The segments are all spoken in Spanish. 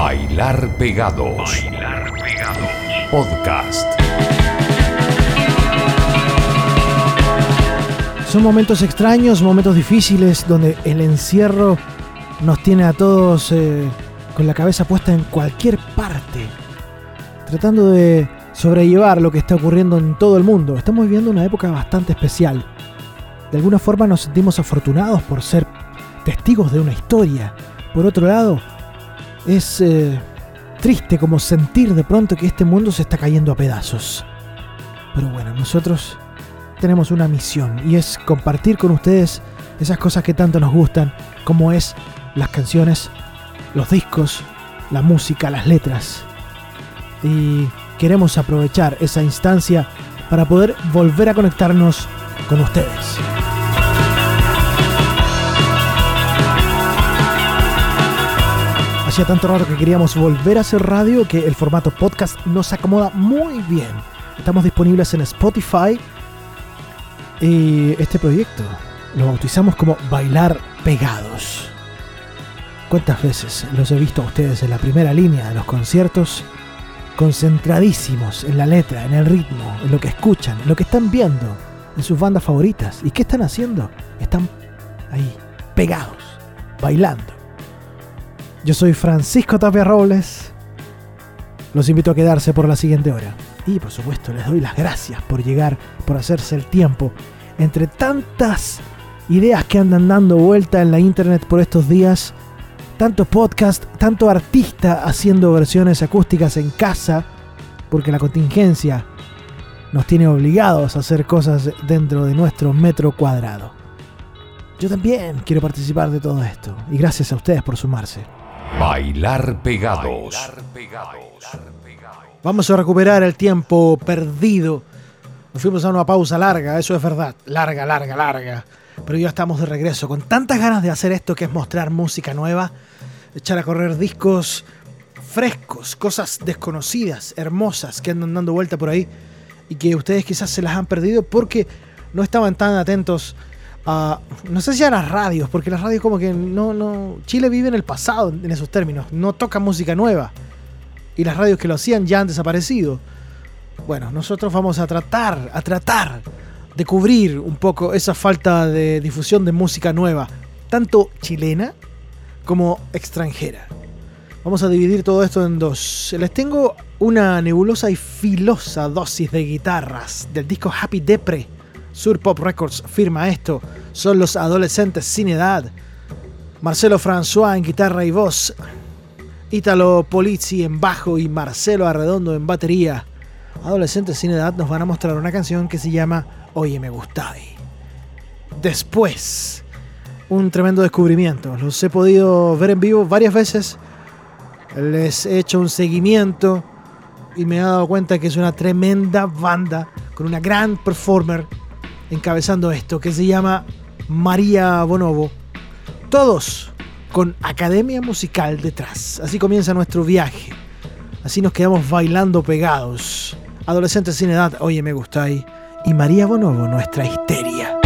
Bailar Pegados. Bailar Pegados. Podcast. Son momentos extraños, momentos difíciles, donde el encierro nos tiene a todos eh, con la cabeza puesta en cualquier parte, tratando de sobrellevar lo que está ocurriendo en todo el mundo. Estamos viviendo una época bastante especial. De alguna forma nos sentimos afortunados por ser testigos de una historia. Por otro lado, es eh, triste como sentir de pronto que este mundo se está cayendo a pedazos. Pero bueno, nosotros tenemos una misión y es compartir con ustedes esas cosas que tanto nos gustan, como es las canciones, los discos, la música, las letras. Y queremos aprovechar esa instancia para poder volver a conectarnos con ustedes. Hacía tanto raro que queríamos volver a hacer radio que el formato podcast nos acomoda muy bien. Estamos disponibles en Spotify, y este proyecto lo bautizamos como Bailar Pegados. ¿Cuántas veces los he visto a ustedes en la primera línea de los conciertos? Concentradísimos en la letra, en el ritmo, en lo que escuchan, en lo que están viendo, en sus bandas favoritas. ¿Y qué están haciendo? Están ahí, pegados, bailando. Yo soy Francisco Tapia Robles. Los invito a quedarse por la siguiente hora. Y por supuesto les doy las gracias por llegar, por hacerse el tiempo. Entre tantas ideas que andan dando vuelta en la internet por estos días, tanto podcast, tanto artista haciendo versiones acústicas en casa, porque la contingencia nos tiene obligados a hacer cosas dentro de nuestro metro cuadrado. Yo también quiero participar de todo esto y gracias a ustedes por sumarse. Bailar pegados. Vamos a recuperar el tiempo perdido. Nos fuimos a una pausa larga, eso es verdad. Larga, larga, larga. Pero ya estamos de regreso con tantas ganas de hacer esto que es mostrar música nueva, echar a correr discos frescos, cosas desconocidas, hermosas que andan dando vuelta por ahí y que ustedes quizás se las han perdido porque no estaban tan atentos a, no sé si a las radios, porque las radios como que no, no, Chile vive en el pasado en esos términos, no toca música nueva y las radios que lo hacían ya han desaparecido. Bueno, nosotros vamos a tratar, a tratar de cubrir un poco esa falta de difusión de música nueva, tanto chilena como extranjera. Vamos a dividir todo esto en dos. Les tengo una nebulosa y filosa dosis de guitarras del disco Happy Depre. Sur Pop Records firma esto. Son los adolescentes sin edad. Marcelo François en guitarra y voz. Italo Polizzi en bajo y Marcelo Arredondo en batería. Adolescentes sin edad nos van a mostrar una canción que se llama Oye me gustáis. Después, un tremendo descubrimiento. Los he podido ver en vivo varias veces. Les he hecho un seguimiento y me he dado cuenta que es una tremenda banda con una gran performer encabezando esto que se llama María Bonobo. Todos con Academia Musical detrás. Así comienza nuestro viaje. Así nos quedamos bailando pegados. Adolescentes sin edad, oye, me gustáis. Y María Bonobo, nuestra histeria.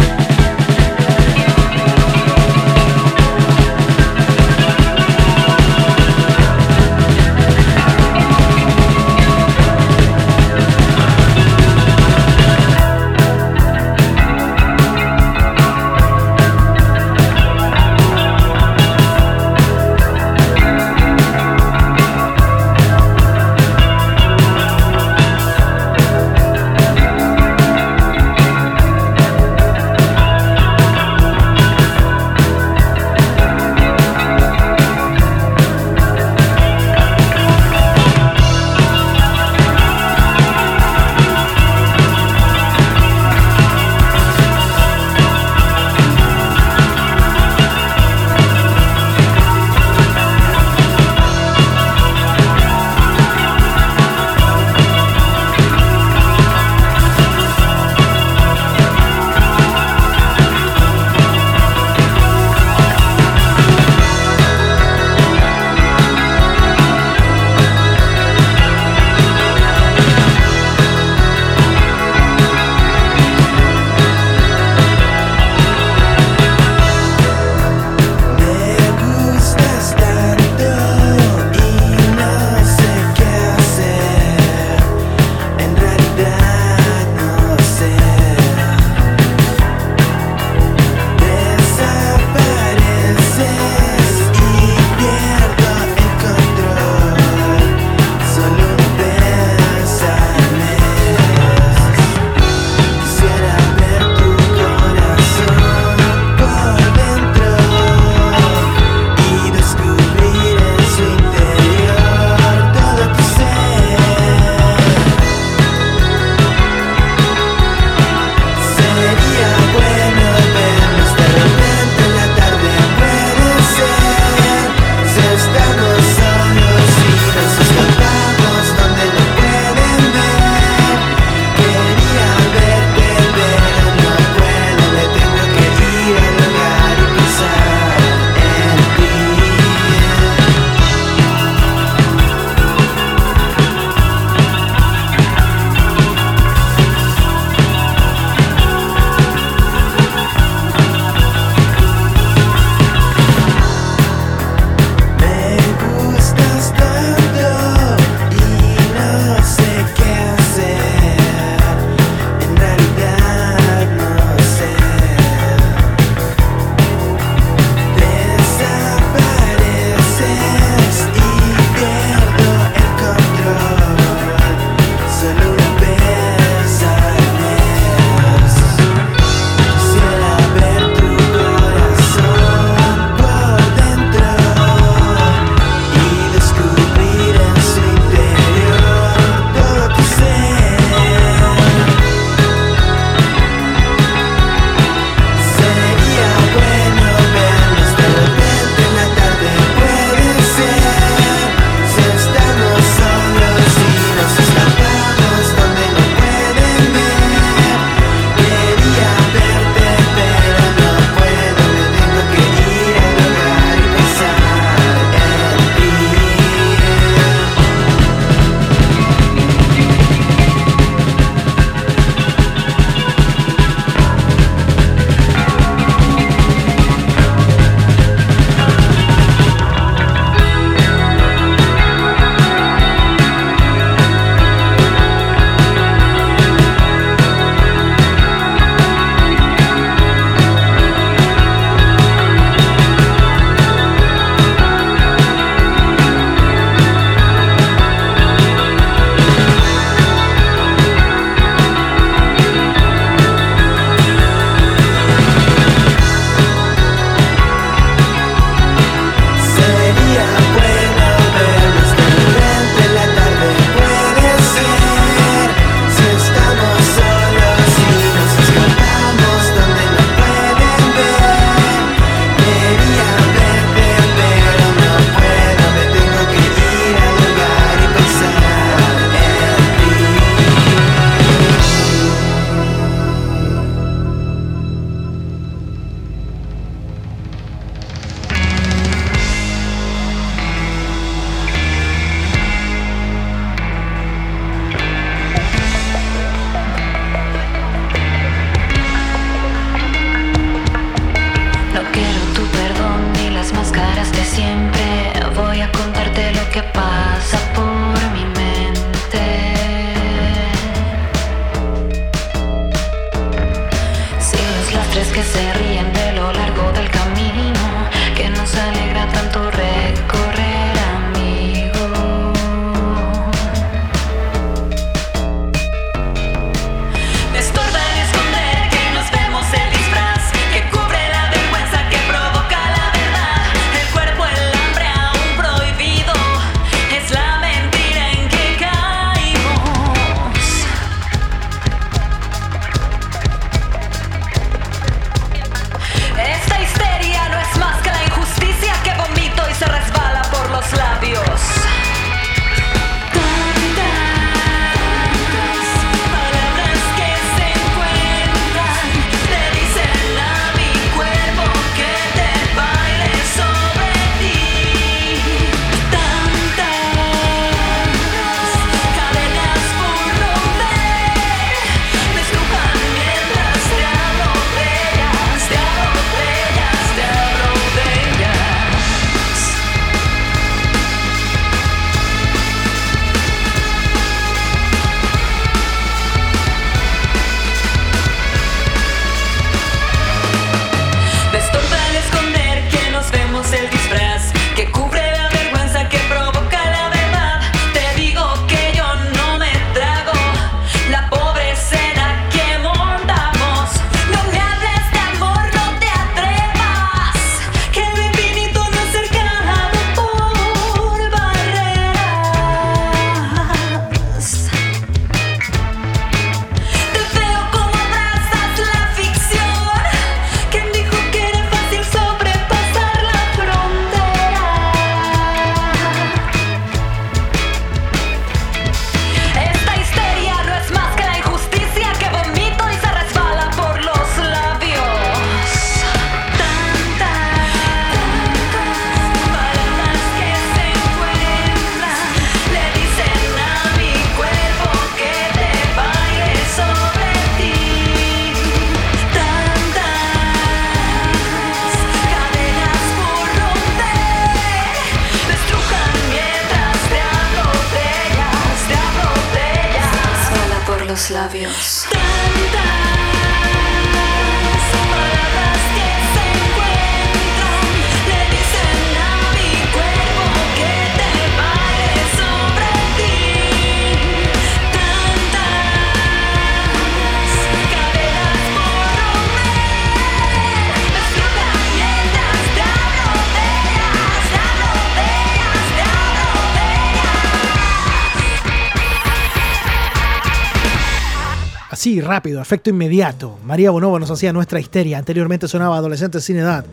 Sí, rápido, efecto inmediato. María Bonobo nos hacía nuestra histeria. Anteriormente sonaba Adolescentes sin edad.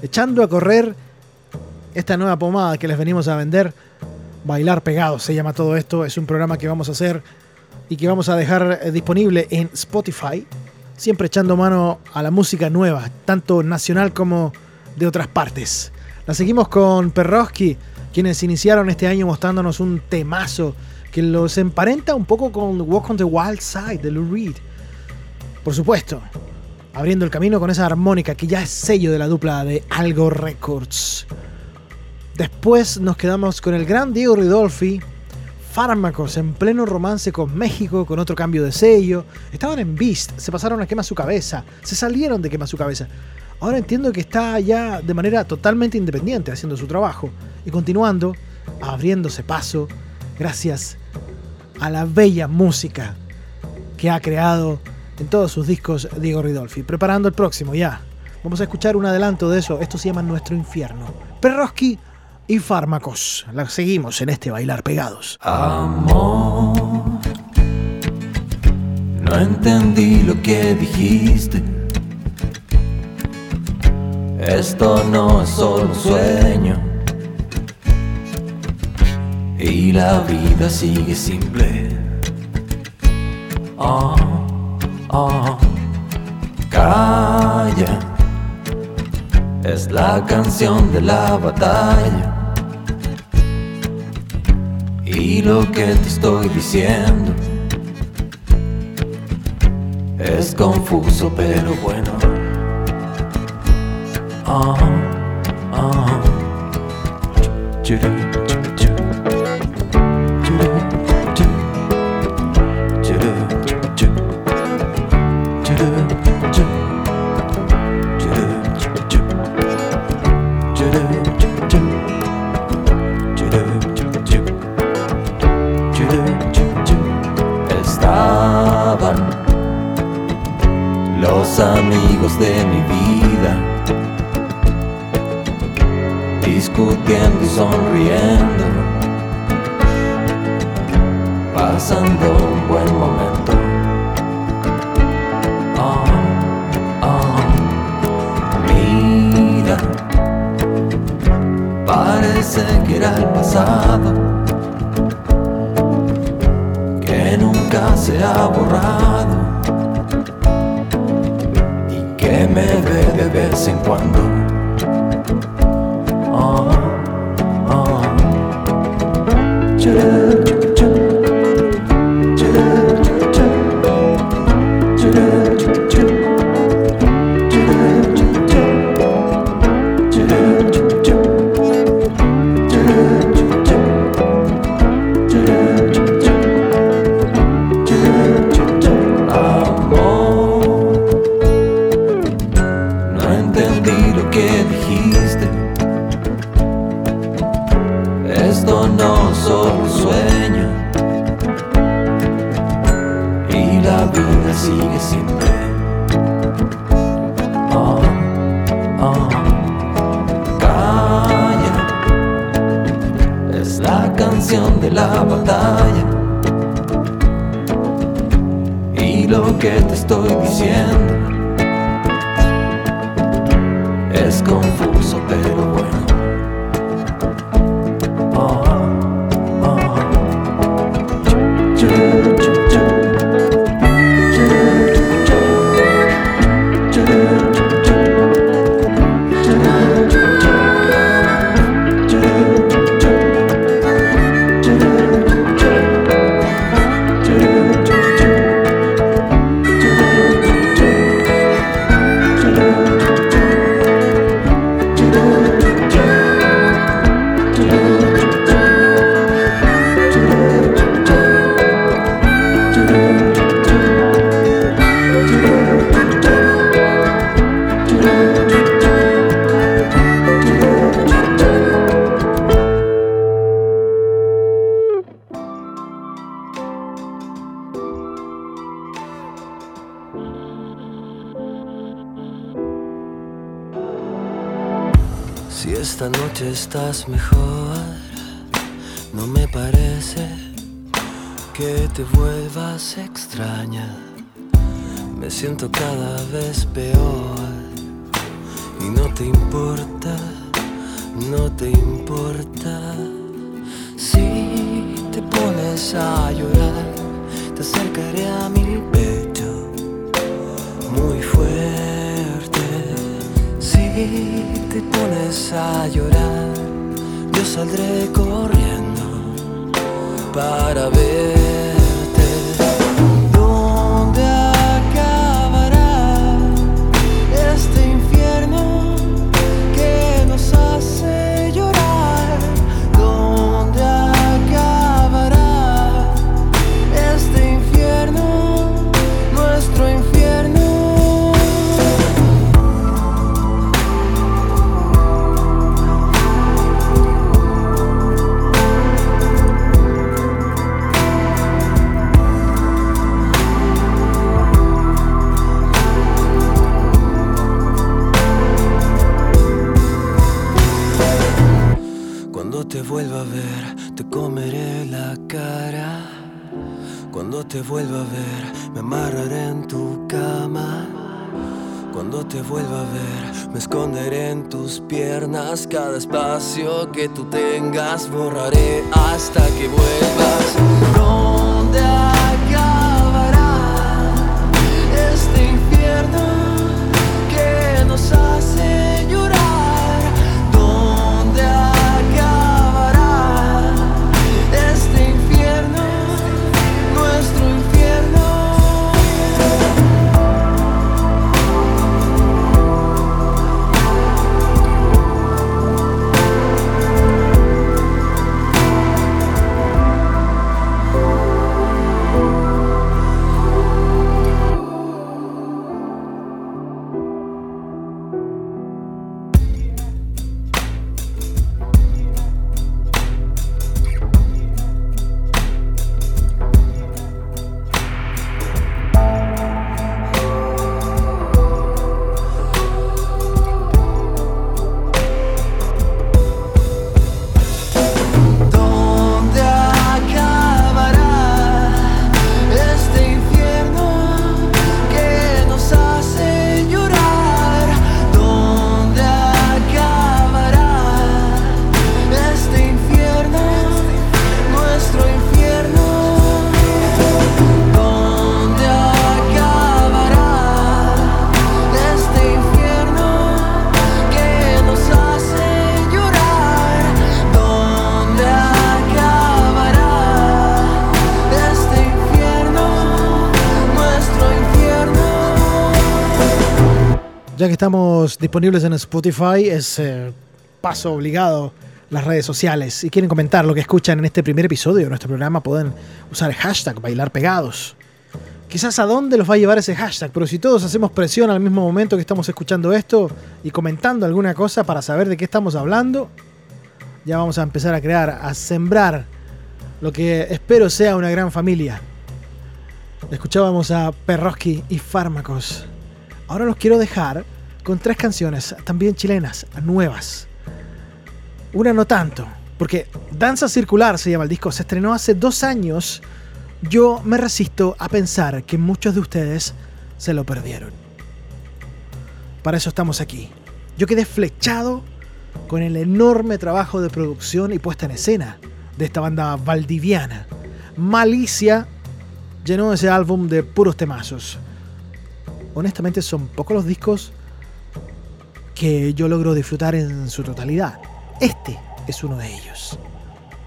Echando a correr esta nueva pomada que les venimos a vender. Bailar pegados se llama todo esto. Es un programa que vamos a hacer y que vamos a dejar eh, disponible en Spotify. Siempre echando mano a la música nueva, tanto nacional como de otras partes. La seguimos con Perroski, quienes iniciaron este año mostrándonos un temazo que los emparenta un poco con Walk on the Wild Side de Lou Reed. Por supuesto, abriendo el camino con esa armónica que ya es sello de la dupla de Algo Records. Después nos quedamos con el gran Diego Ridolfi, Fármacos en pleno romance con México, con otro cambio de sello. Estaban en Beast, se pasaron a Quema su cabeza, se salieron de Quema su cabeza. Ahora entiendo que está ya de manera totalmente independiente haciendo su trabajo y continuando, abriéndose paso gracias a la bella música que ha creado en todos sus discos Diego Ridolfi. Preparando el próximo ya. Vamos a escuchar un adelanto de eso. Esto se llama Nuestro Infierno. Perroski y Fármacos. La seguimos en este bailar pegados. Amor, no entendí lo que dijiste. Esto no es solo un sueño y la vida sigue simple. Oh, oh, calla, es la canción de la batalla. Y lo que te estoy diciendo es confuso, pero bueno. Oh, oh. De mi vida, discutiendo y sonriendo, pasando un buen momento. Oh, oh, mira, parece que era el pasado, que nunca se ha borrado me ve de vez en cuando. Oh, oh. estás la batalla. Y lo que te estoy diciendo estamos disponibles en Spotify, es eh, paso obligado las redes sociales. Si quieren comentar lo que escuchan en este primer episodio de nuestro programa, pueden usar el hashtag bailar pegados. Quizás a dónde los va a llevar ese hashtag, pero si todos hacemos presión al mismo momento que estamos escuchando esto y comentando alguna cosa para saber de qué estamos hablando, ya vamos a empezar a crear, a sembrar lo que espero sea una gran familia. Escuchábamos a Perroski y Fármacos. Ahora los quiero dejar con tres canciones, también chilenas, nuevas. Una no tanto, porque Danza Circular se llama el disco, se estrenó hace dos años. Yo me resisto a pensar que muchos de ustedes se lo perdieron. Para eso estamos aquí. Yo quedé flechado con el enorme trabajo de producción y puesta en escena de esta banda valdiviana. Malicia llenó ese álbum de puros temazos. Honestamente son pocos los discos que yo logro disfrutar en su totalidad. Este es uno de ellos.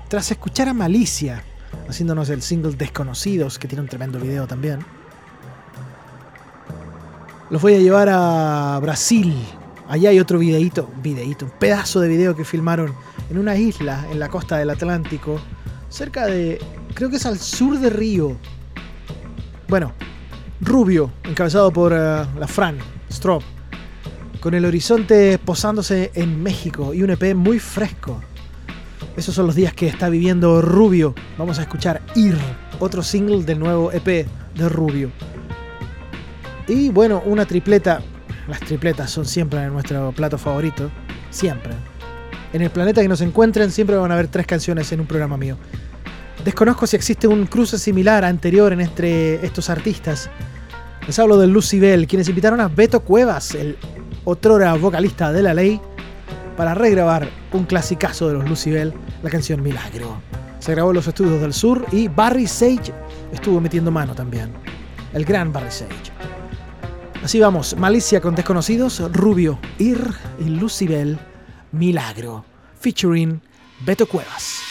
Tras escuchar a Malicia haciéndonos el single Desconocidos, que tiene un tremendo video también, los voy a llevar a Brasil. Allá hay otro videíto, videíto, un pedazo de video que filmaron en una isla en la costa del Atlántico, cerca de, creo que es al sur de Río. Bueno, Rubio, encabezado por eh, la Fran Strop, con el horizonte posándose en México y un EP muy fresco. Esos son los días que está viviendo Rubio. Vamos a escuchar Ir, otro single del nuevo EP de Rubio. Y bueno, una tripleta. Las tripletas son siempre nuestro plato favorito. Siempre. En el planeta que nos encuentren siempre van a haber tres canciones en un programa mío. Desconozco si existe un cruce similar anterior en entre estos artistas. Les hablo de Lucy Bell, quienes invitaron a Beto Cuevas, el otrora vocalista de la ley, para regrabar un clasicazo de los Lucy Bell, la canción Milagro. Se grabó en los estudios del sur y Barry Sage estuvo metiendo mano también. El gran Barry Sage. Así vamos, Malicia con desconocidos, Rubio, Ir y Lucibel, Milagro, featuring Beto Cuevas.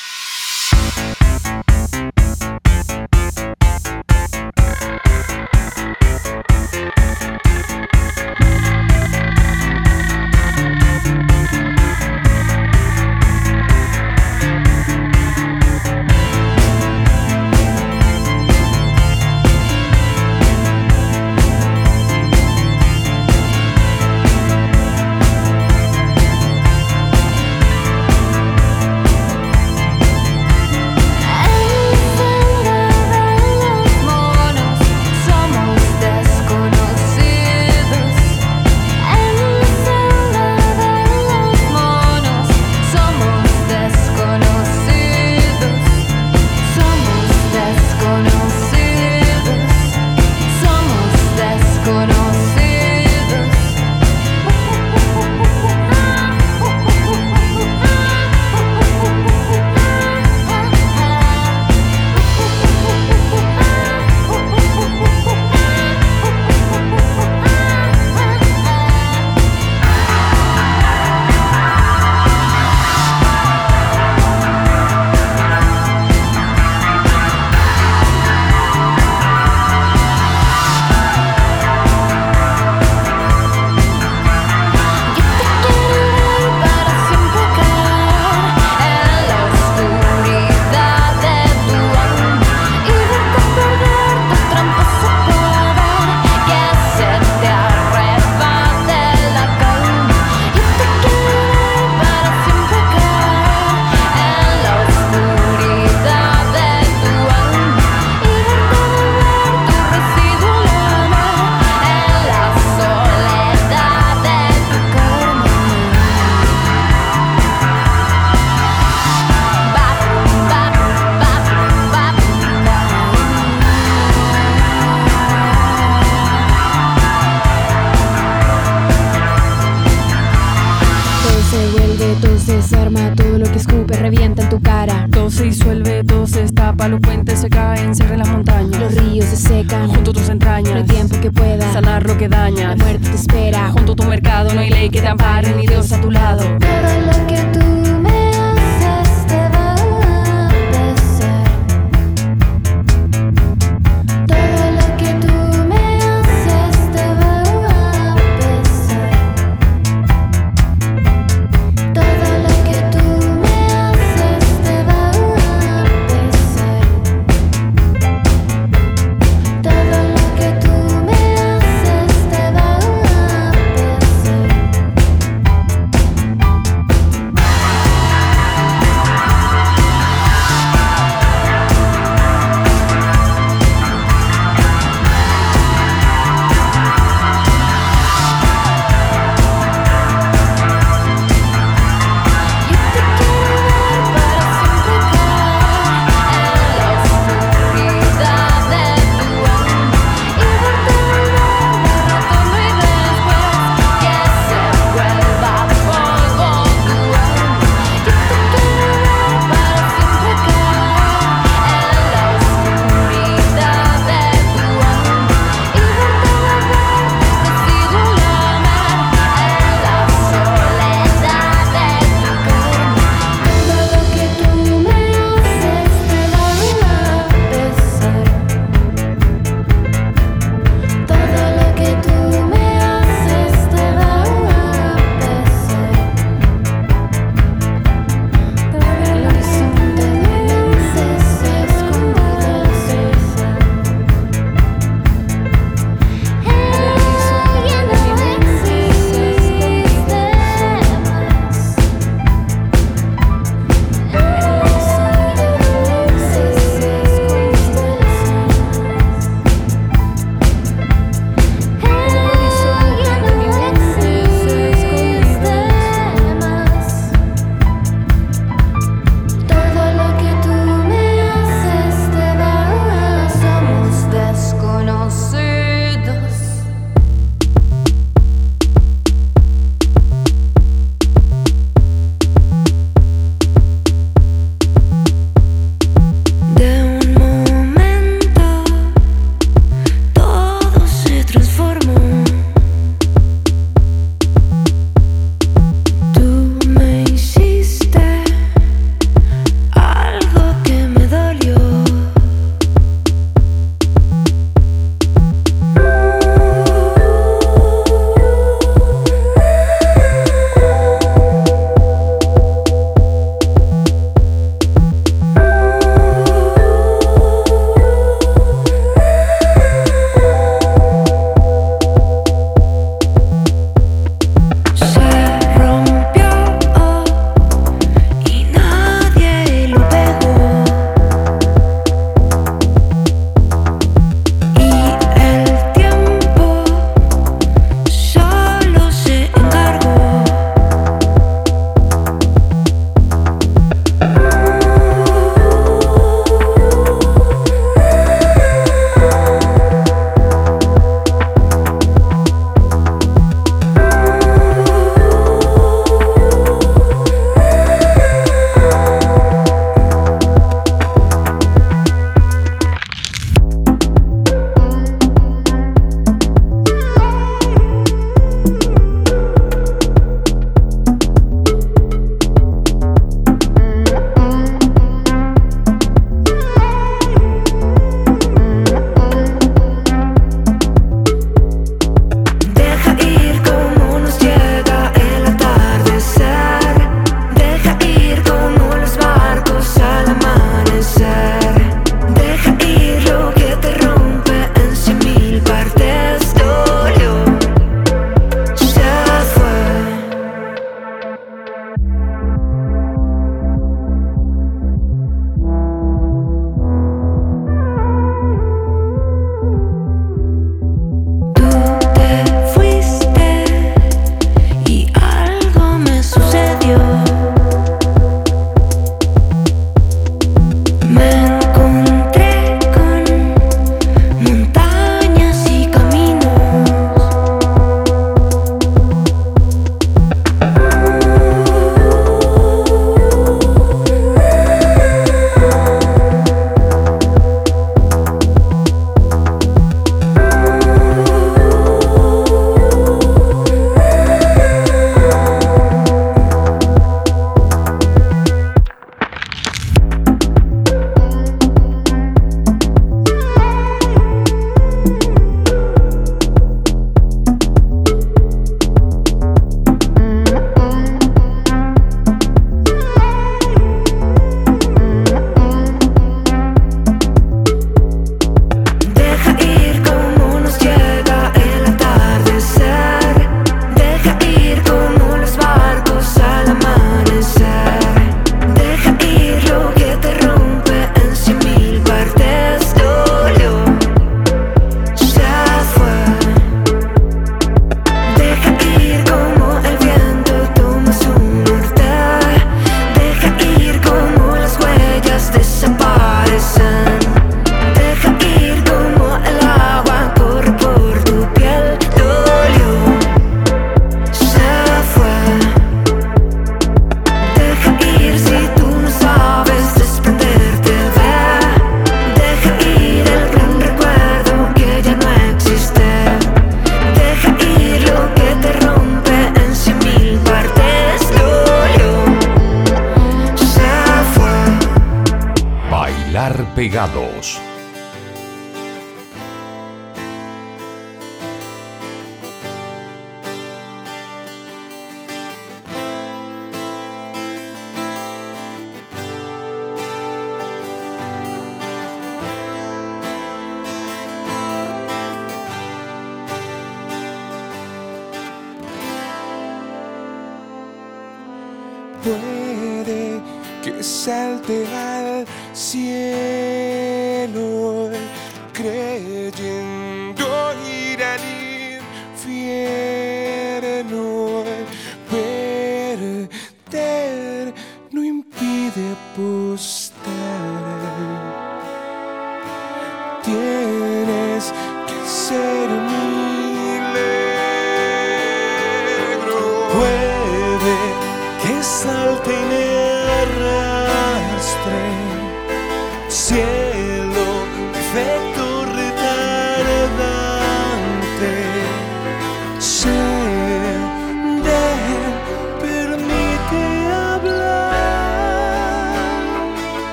Pegados.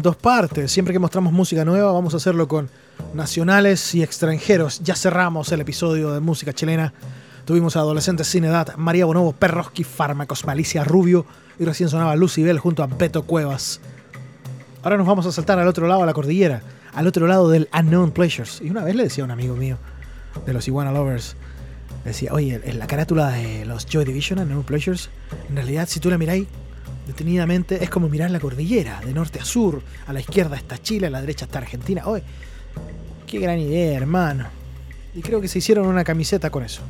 En dos partes. Siempre que mostramos música nueva, vamos a hacerlo con nacionales y extranjeros. Ya cerramos el episodio de música chilena. Tuvimos a Adolescentes sin edad, María Bonobo, Perroski, Fármacos, Malicia Rubio y recién sonaba Lucy Bell junto a Beto Cuevas. Ahora nos vamos a saltar al otro lado de la cordillera, al otro lado del Unknown Pleasures. Y una vez le decía a un amigo mío de los Iguana Lovers, decía, oye, en la carátula de los Joy Division, Unknown Pleasures, en realidad si tú la miráis detenidamente es como mirar la cordillera, de norte a sur. A la izquierda está Chile, a la derecha está Argentina. Oye, qué gran idea, hermano. Y creo que se hicieron una camiseta con eso.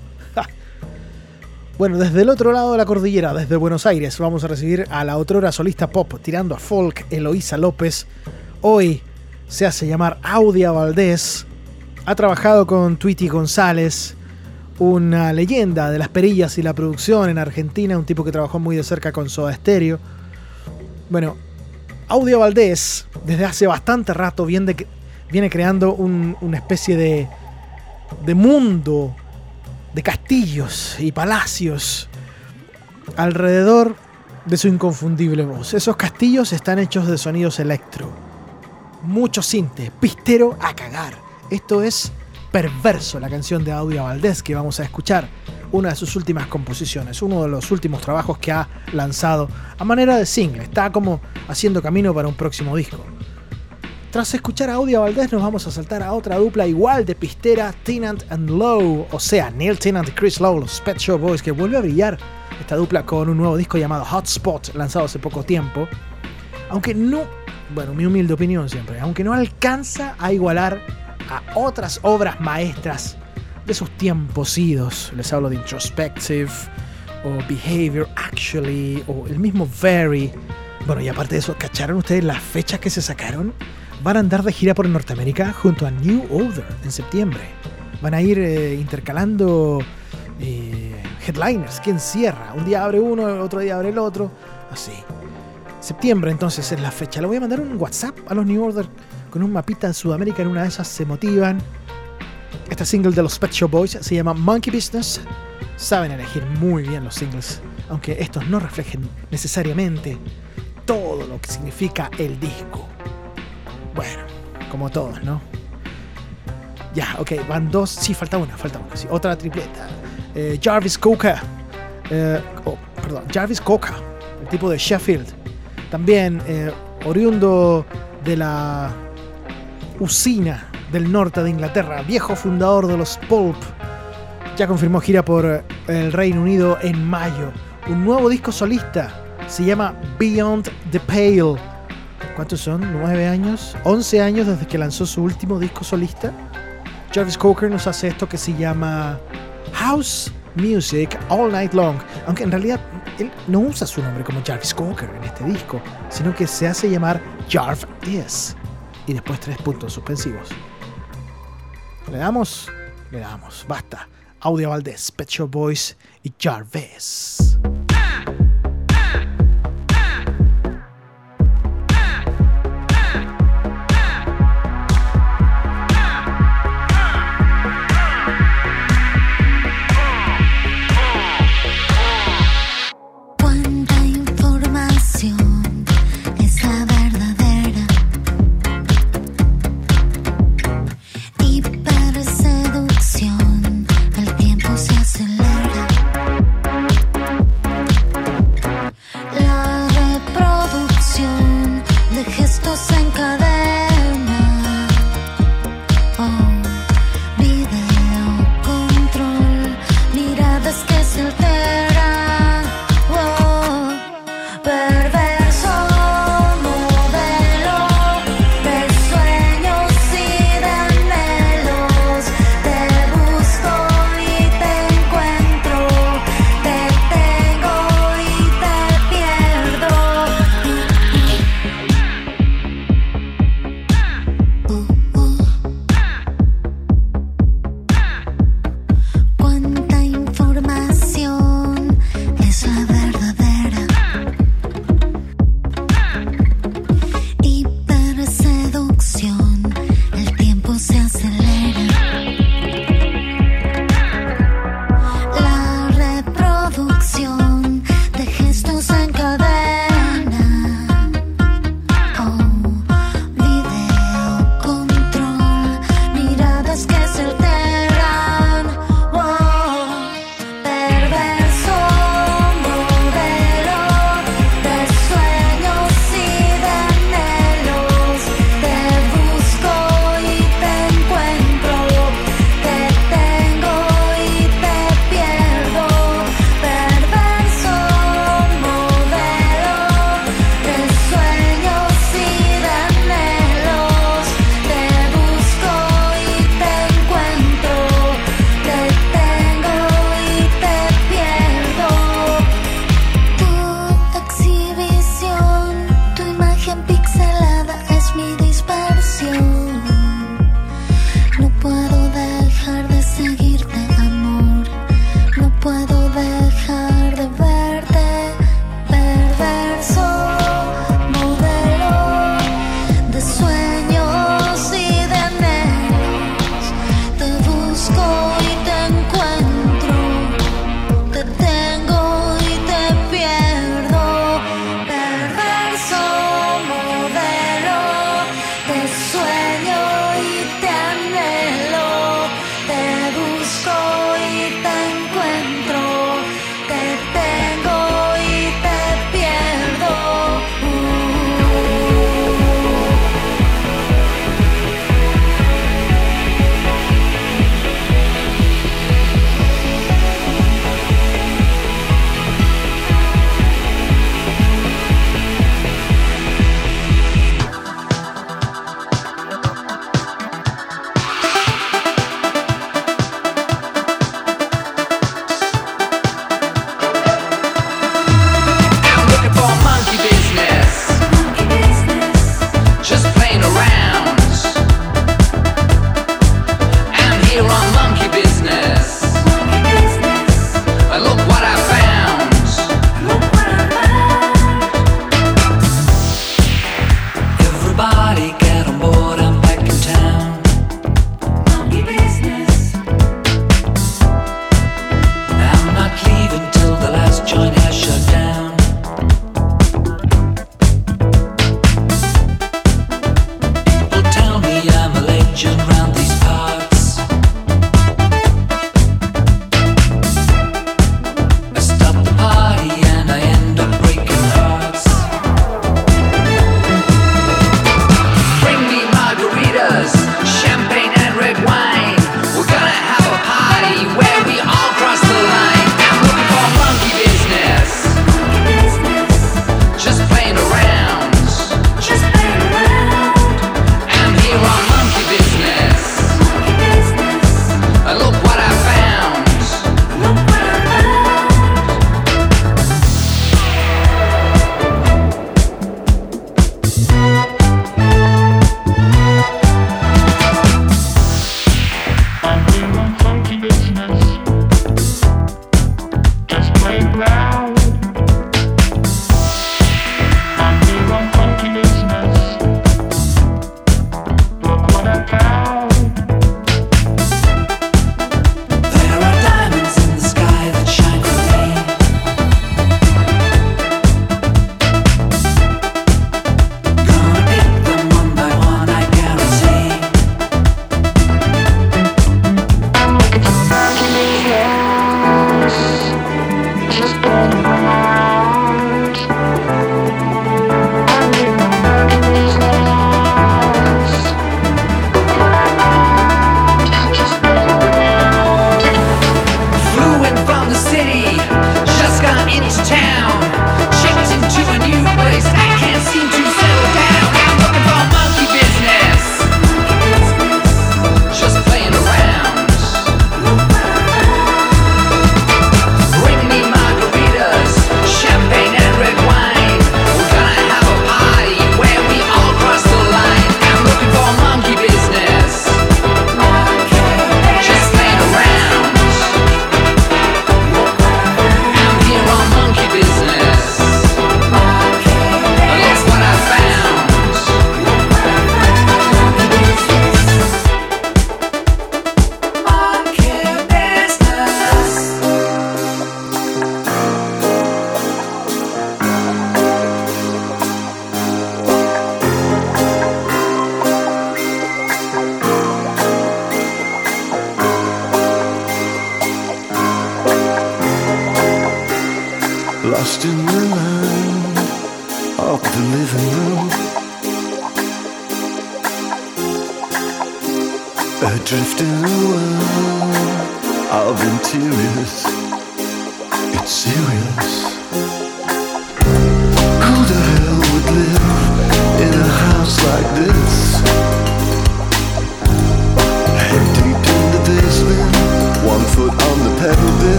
Bueno, desde el otro lado de la cordillera, desde Buenos Aires, vamos a recibir a la otrora solista pop tirando a folk, Eloísa López. Hoy se hace llamar Audia Valdés. Ha trabajado con Tweety González, una leyenda de las perillas y la producción en Argentina, un tipo que trabajó muy de cerca con Soda Stereo. Bueno, Audio Valdés, desde hace bastante rato, viene, creando un- una especie de, de mundo de castillos y palacios alrededor de su inconfundible voz. Esos castillos están hechos de sonidos electro. Mucho cinte, pistero a cagar. Esto es Perverso, la canción de Audio Valdés que vamos a escuchar. una de sus últimas composiciones, uno de los últimos trabajos que ha lanzado a manera de single. Está como haciendo camino para un próximo disco. Tras escuchar a Audio Valdés nos vamos a saltar a otra dupla igual de pistera, Tennant and Lowe, o sea, Neil Tennant y Chris Lowe, los Pet Boys, que vuelve a brillar esta dupla con un nuevo disco llamado Hotspot, lanzado hace poco tiempo. Aunque no, bueno, mi humilde opinión siempre, aunque no alcanza a igualar a otras obras maestras de sus tiempos idos. Les hablo de Introspective, o Behavior Actually, o el mismo Very. Bueno, y aparte de eso, ¿cacharon ustedes las fechas que se sacaron? van a andar de gira por Norteamérica junto a New Order en septiembre. Van a ir eh, intercalando eh, headliners. ¿Quién cierra? Un día abre uno, otro día abre el otro. Así. Septiembre entonces es la fecha. Le voy a mandar un WhatsApp a los New Order con un mapita en Sudamérica. En una de esas se motivan. Esta single de los Pet Shop Boys se llama Monkey Business. Saben elegir muy bien los singles, aunque estos no reflejen necesariamente todo lo que significa el disco. Bueno, como todos, ¿no? Ya, ok, van dos. Sí, falta una, falta una. Sí, otra tripleta. Eh, Jarvis Coca. Eh, oh, perdón, Jarvis Coca, el tipo de Sheffield. También eh, oriundo de la usina del norte de Inglaterra, viejo fundador de los Pulp. Ya confirmó gira por el Reino Unido en mayo. Un nuevo disco solista se llama Beyond the Pale ¿Cuántos son? ¿Nueve años? ¿11 años desde que lanzó su último disco solista? Jarvis Cocker nos hace esto que se llama House Music All Night Long. Aunque en realidad él no usa su nombre como Jarvis Cocker en este disco, sino que se hace llamar Jarv Is. Y después tres puntos suspensivos. ¿Le damos? Le damos. Basta. Audio Valdés, Pet Boys y Jarvis.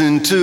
Listening to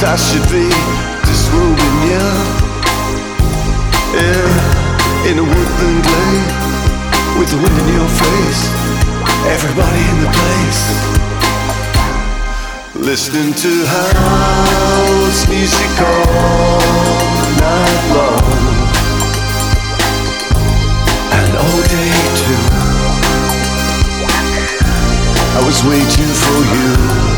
Cause I should be disrobing you. Yeah, in a woodland glade with the wind in your face. Everybody in the place. Listening to house music all night long. And all day too. I was waiting for you.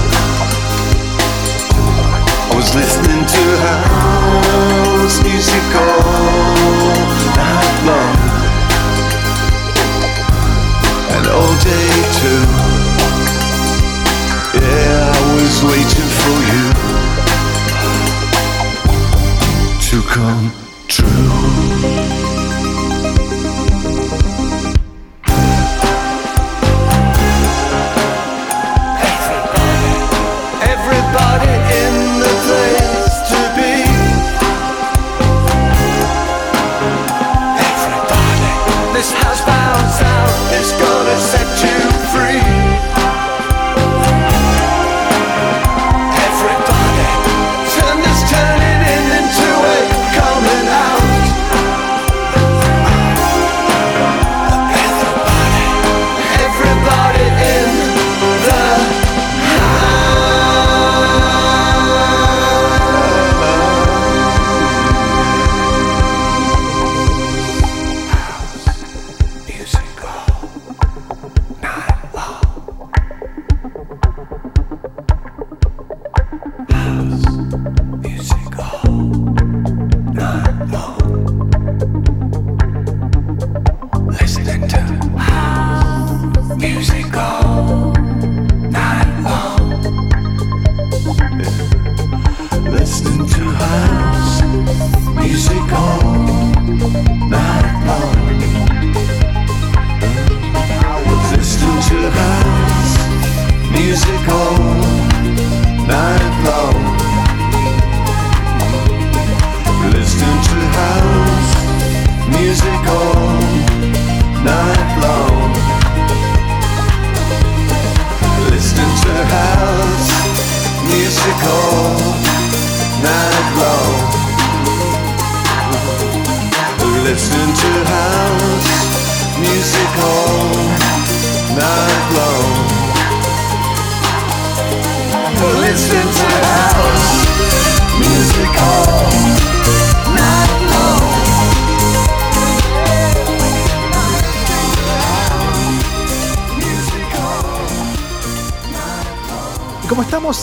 Was listening to house music all night long. And all day too. Yeah, I was waiting for you to come true.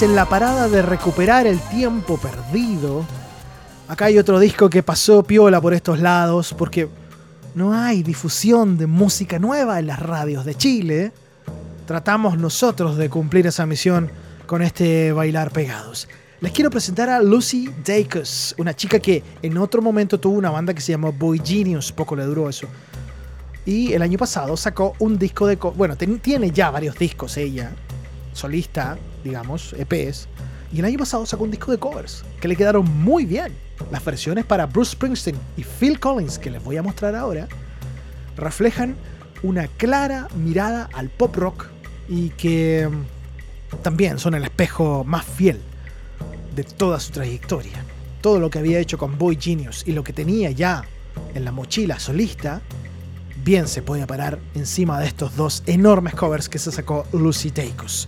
En la parada de recuperar el tiempo perdido, acá hay otro disco que pasó piola por estos lados, porque no hay difusión de música nueva en las radios de Chile. Tratamos nosotros de cumplir esa misión con este Bailar Pegados. Les quiero presentar a Lucy Dacus, una chica que en otro momento tuvo una banda que se llamó Boy Genius, poco le duró eso. Y el año pasado sacó un disco de... Bueno, tiene ya varios discos ella, solista, digamos, EPs. Y el año pasado sacó un disco de covers que le quedaron muy bien. Las versiones para Bruce Springsteen y Phil Collins, que les voy a mostrar ahora, reflejan una clara mirada al pop rock y que mm, también son el espejo más fiel de toda su trayectoria. Todo lo que había hecho con Boy Genius y lo que tenía ya en la mochila solista, bien se puede parar encima de estos dos enormes covers que se sacó Lucy Dacus.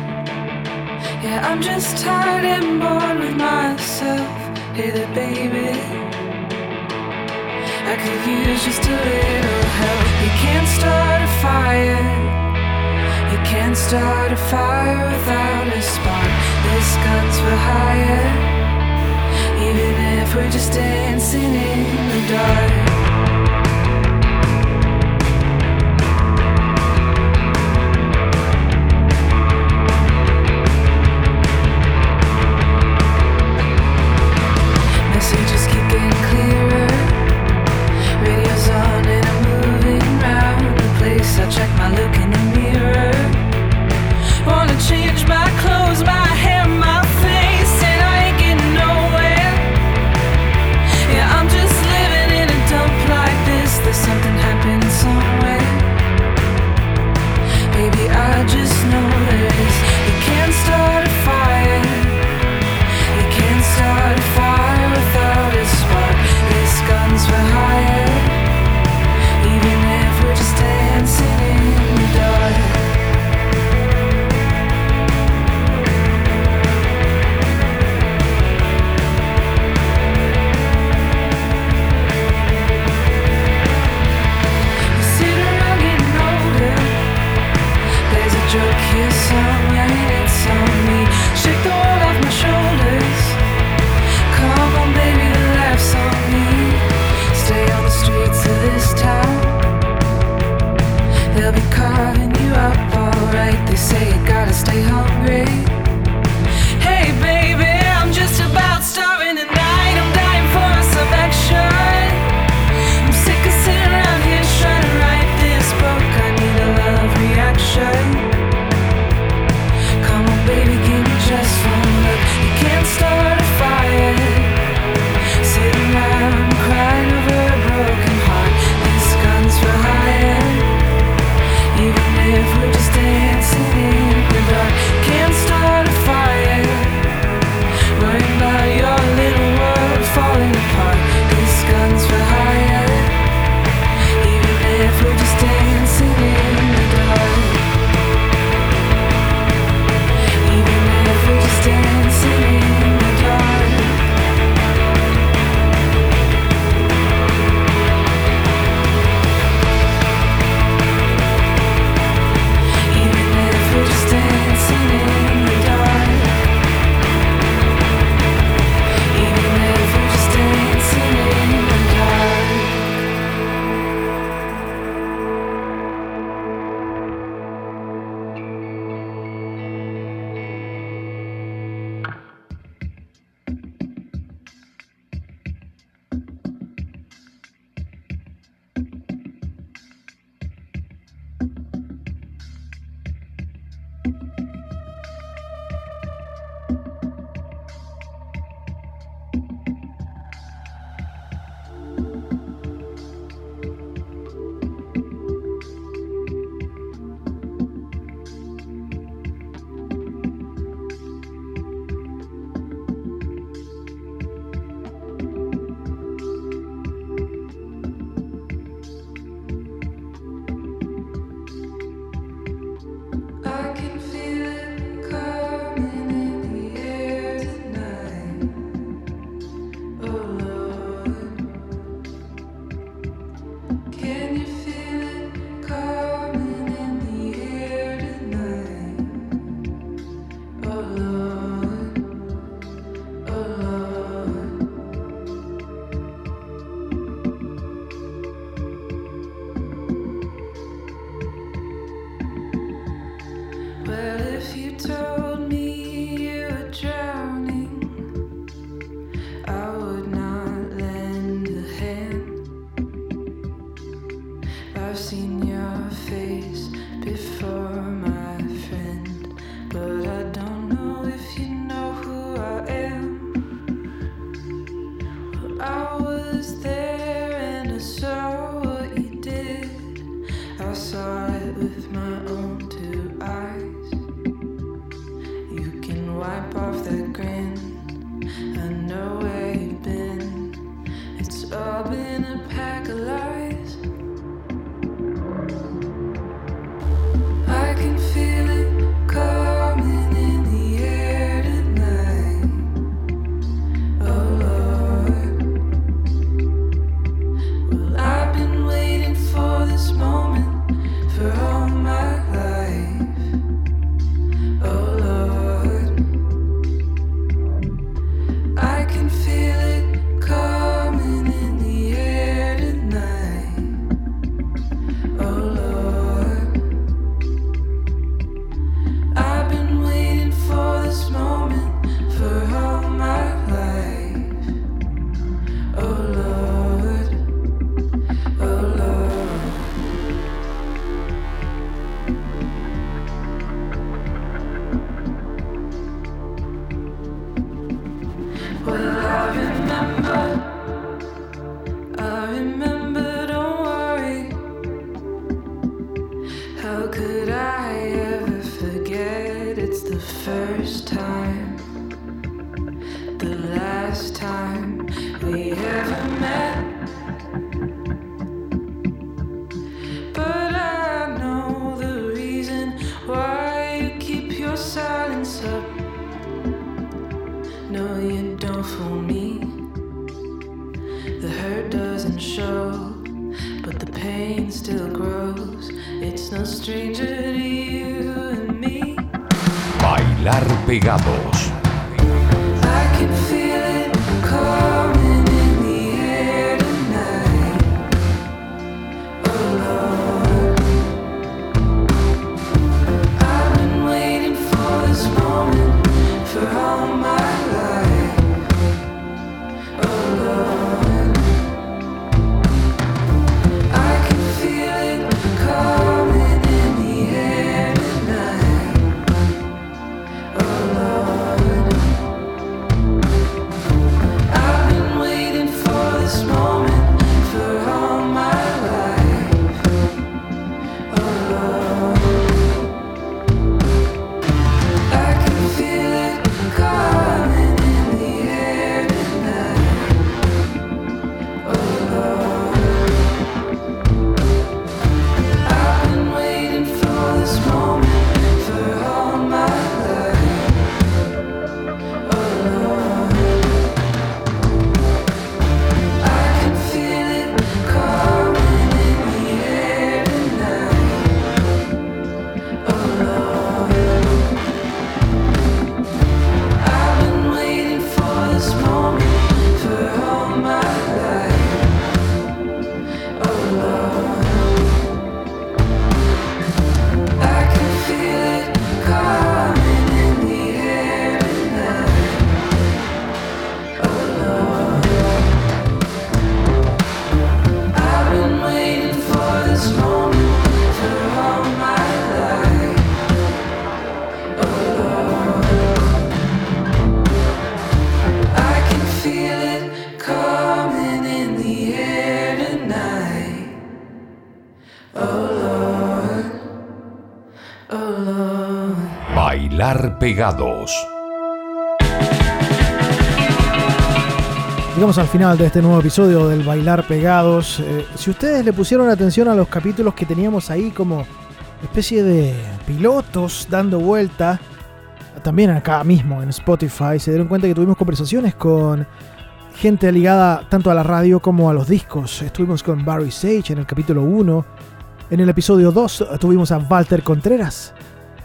Yeah, I'm just tired and bored with myself. Hey there, baby. I could use just a little help. You can't start a fire. You can't start a fire without a spark. This gun's for hire. Even if we're just dancing in the dark. Pegados. Llegamos al final de este nuevo episodio del Bailar Pegados. Eh, si ustedes le pusieron atención a los capítulos que teníamos ahí como especie de pilotos dando vuelta, también acá mismo en Spotify, se dieron cuenta que tuvimos conversaciones con gente ligada tanto a la radio como a los discos. Estuvimos con Barry Sage en el capítulo 1. En el episodio 2 tuvimos a Walter Contreras,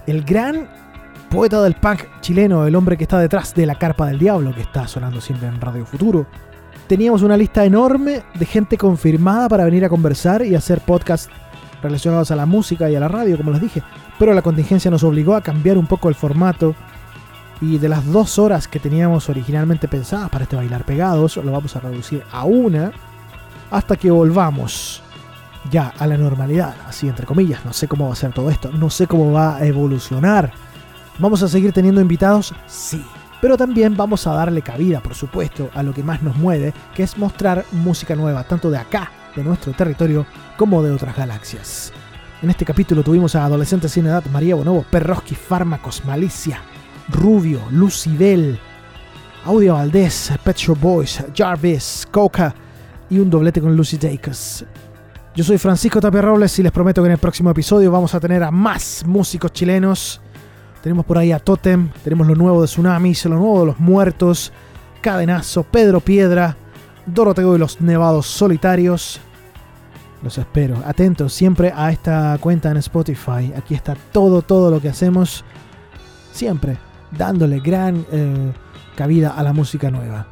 el gran poeta del punk chileno, el hombre que está detrás de la carpa del diablo, que está sonando siempre en Radio Futuro. Teníamos una lista enorme de gente confirmada para venir a conversar y hacer podcasts relacionados a la música y a la radio, como les dije. Pero la contingencia nos obligó a cambiar un poco el formato. Y de las dos horas que teníamos originalmente pensadas para este bailar pegados, lo vamos a reducir a una hasta que volvamos ya a la normalidad, así entre comillas. No sé cómo va a ser todo esto, no sé cómo va a evolucionar. ¿Vamos a seguir teniendo invitados? Sí. Pero también vamos a darle cabida, por supuesto, a lo que más nos mueve, que es mostrar música nueva, tanto de acá, de nuestro territorio, como de otras galaxias. En este capítulo tuvimos a adolescentes sin edad, María Bonobo, Perroski, Fármacos, Malicia, Rubio, Lucibel, Audio Valdés, Pet Boys, Jarvis, Coca y un doblete con Lucy Dacus. Yo soy Francisco Tapia Robles y les prometo que en el próximo episodio vamos a tener a más músicos chilenos. Tenemos por ahí a Totem, tenemos lo nuevo de Tsunamis, lo nuevo de los muertos, Cadenazo, Pedro Piedra, Doroteo y los Nevados Solitarios. Los espero. Atentos siempre a esta cuenta en Spotify. Aquí está todo, todo lo que hacemos. Siempre dándole gran eh, cabida a la música nueva.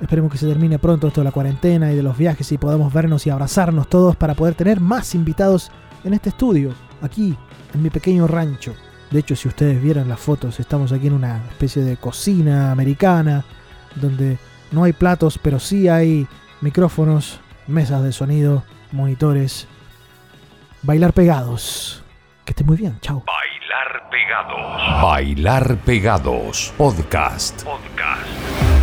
Esperemos que se termine pronto esto de la cuarentena y de los viajes y podamos vernos y abrazarnos todos para poder tener más invitados en este estudio, aquí, en mi pequeño rancho. De hecho, si ustedes vieran las fotos, estamos aquí en una especie de cocina americana, donde no hay platos, pero sí hay micrófonos, mesas de sonido, monitores. Bailar pegados. Que esté muy bien, chao. Bailar Pegados. Bailar Pegados. Podcast. Podcast.